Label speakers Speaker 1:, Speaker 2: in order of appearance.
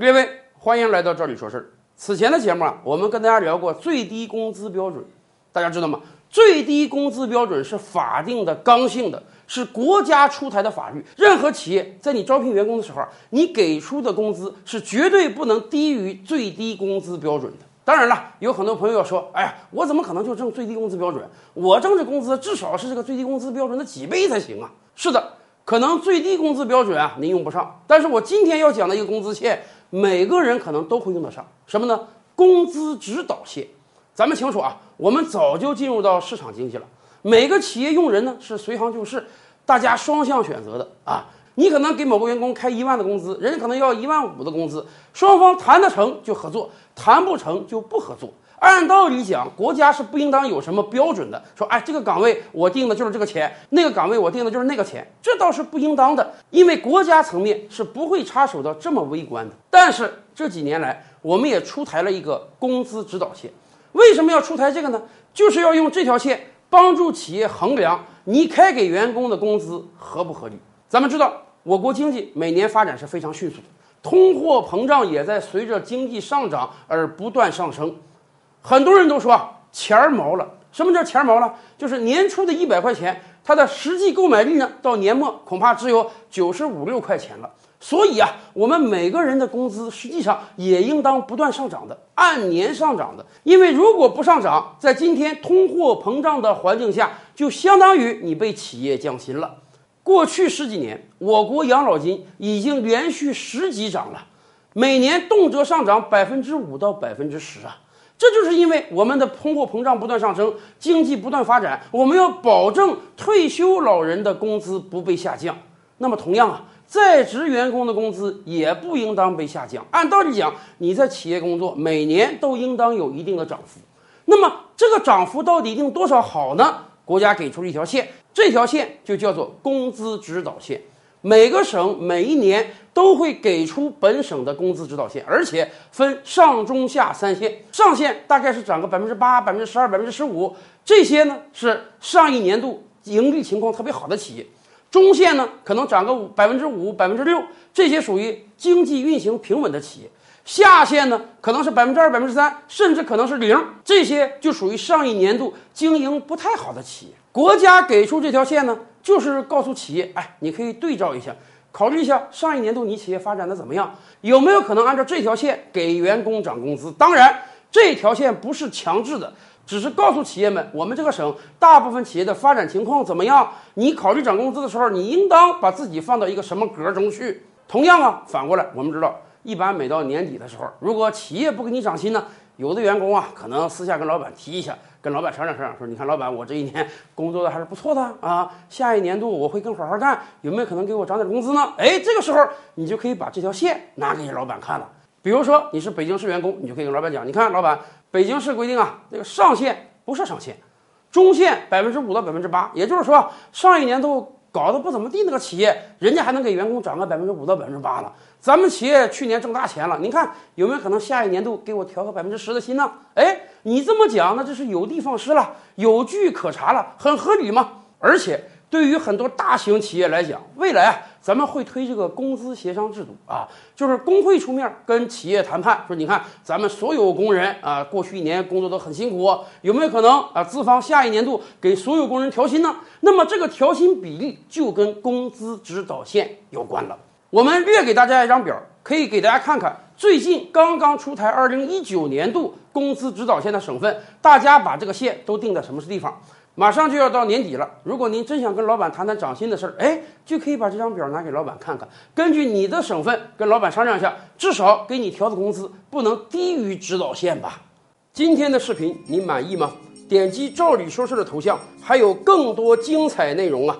Speaker 1: 各位，欢迎来到这里说事儿。此前的节目啊，我们跟大家聊过最低工资标准，大家知道吗？最低工资标准是法定的、刚性的，是国家出台的法律。任何企业在你招聘员工的时候，你给出的工资是绝对不能低于最低工资标准的。当然了，有很多朋友要说：“哎呀，我怎么可能就挣最低工资标准？我挣这工资至少是这个最低工资标准的几倍才行啊！”是的，可能最低工资标准啊您用不上，但是我今天要讲的一个工资线，每个人可能都会用得上。什么呢？工资指导线。咱们清楚啊，我们早就进入到市场经济了，每个企业用人呢是随行就市，大家双向选择的啊。你可能给某个员工开一万的工资，人家可能要一万五的工资，双方谈得成就合作，谈不成就不合作。按道理讲，国家是不应当有什么标准的，说哎，这个岗位我定的就是这个钱，那个岗位我定的就是那个钱，这倒是不应当的，因为国家层面是不会插手到这么微观的。但是这几年来，我们也出台了一个工资指导线，为什么要出台这个呢？就是要用这条线帮助企业衡量你开给员工的工资合不合理。咱们知道。我国经济每年发展是非常迅速的，通货膨胀也在随着经济上涨而不断上升。很多人都说钱儿毛了，什么叫钱儿毛了？就是年初的一百块钱，它的实际购买力呢，到年末恐怕只有九十五六块钱了。所以啊，我们每个人的工资实际上也应当不断上涨的，按年上涨的。因为如果不上涨，在今天通货膨胀的环境下，就相当于你被企业降薪了。过去十几年，我国养老金已经连续十几涨了，每年动辄上涨百分之五到百分之十啊！这就是因为我们的通货膨胀不断上升，经济不断发展，我们要保证退休老人的工资不被下降。那么，同样啊，在职员工的工资也不应当被下降。按道理讲，你在企业工作，每年都应当有一定的涨幅。那么，这个涨幅到底定多少好呢？国家给出了一条线。这条线就叫做工资指导线，每个省每一年都会给出本省的工资指导线，而且分上中下三线。上线大概是涨个百分之八、百分之十二、百分之十五，这些呢是上一年度盈利情况特别好的企业；中线呢可能涨个五百分之五、百分之六，这些属于经济运行平稳的企业；下线呢可能是百分之二、百分之三，甚至可能是零，这些就属于上一年度经营不太好的企业。国家给出这条线呢，就是告诉企业，哎，你可以对照一下，考虑一下上一年度你企业发展的怎么样，有没有可能按照这条线给员工涨工资？当然，这条线不是强制的，只是告诉企业们，我们这个省大部分企业的发展情况怎么样？你考虑涨工资的时候，你应当把自己放到一个什么格中去？同样啊，反过来，我们知道，一般每到年底的时候，如果企业不给你涨薪呢？有的员工啊，可能私下跟老板提一下，跟老板商量商量，说：“你看，老板，我这一年工作的还是不错的啊，下一年度我会更好好干，有没有可能给我涨点工资呢？”哎，这个时候你就可以把这条线拿给老板看了。比如说你是北京市员工，你就可以跟老板讲：“你看，老板，北京市规定啊，这个上限不设上限，中线百分之五到百分之八，也就是说，上一年度搞得不怎么地那个企业，人家还能给员工涨个百分之五到百分之八了。”咱们企业去年挣大钱了，您看有没有可能下一年度给我调个百分之十的薪呢？哎，你这么讲，那这是有的放矢了，有据可查了，很合理嘛？而且对于很多大型企业来讲，未来啊，咱们会推这个工资协商制度啊，就是工会出面跟企业谈判，说你看咱们所有工人啊，过去一年工作都很辛苦，有没有可能啊，资方下一年度给所有工人调薪呢？那么这个调薪比例就跟工资指导线有关了。我们略给大家一张表，可以给大家看看最近刚刚出台二零一九年度工资指导线的省份，大家把这个线都定在什么地方？马上就要到年底了，如果您真想跟老板谈谈涨薪的事儿，哎，就可以把这张表拿给老板看看，根据你的省份跟老板商量一下，至少给你调的工资不能低于指导线吧。今天的视频你满意吗？点击赵理说事的头像，还有更多精彩内容啊！